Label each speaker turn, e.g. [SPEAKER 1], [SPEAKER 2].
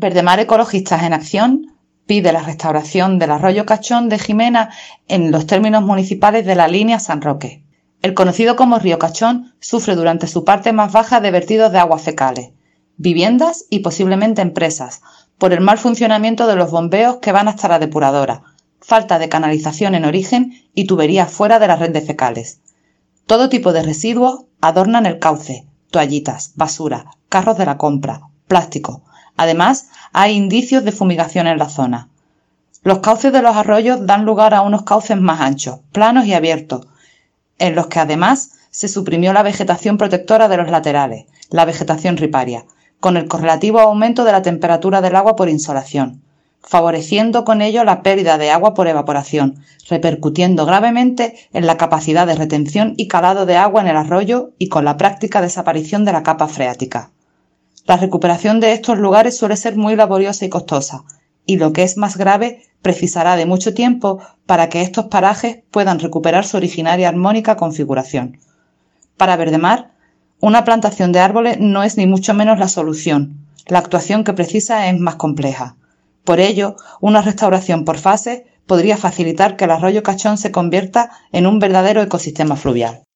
[SPEAKER 1] Verdemar Ecologistas en Acción pide la restauración del arroyo Cachón de Jimena en los términos municipales de la línea San Roque. El conocido como río Cachón sufre durante su parte más baja de vertidos de aguas fecales, viviendas y posiblemente empresas, por el mal funcionamiento de los bombeos que van hasta la depuradora, falta de canalización en origen y tuberías fuera de las redes fecales. Todo tipo de residuos adornan el cauce, toallitas, basura, carros de la compra, plástico. Además, hay indicios de fumigación en la zona. Los cauces de los arroyos dan lugar a unos cauces más anchos, planos y abiertos, en los que además se suprimió la vegetación protectora de los laterales, la vegetación riparia, con el correlativo aumento de la temperatura del agua por insolación, favoreciendo con ello la pérdida de agua por evaporación, repercutiendo gravemente en la capacidad de retención y calado de agua en el arroyo y con la práctica desaparición de la capa freática. La recuperación de estos lugares suele ser muy laboriosa y costosa, y lo que es más grave, precisará de mucho tiempo para que estos parajes puedan recuperar su originaria armónica configuración. Para Verdemar, una plantación de árboles no es ni mucho menos la solución. La actuación que precisa es más compleja. Por ello, una restauración por fases podría facilitar que el arroyo Cachón se convierta en un verdadero ecosistema fluvial.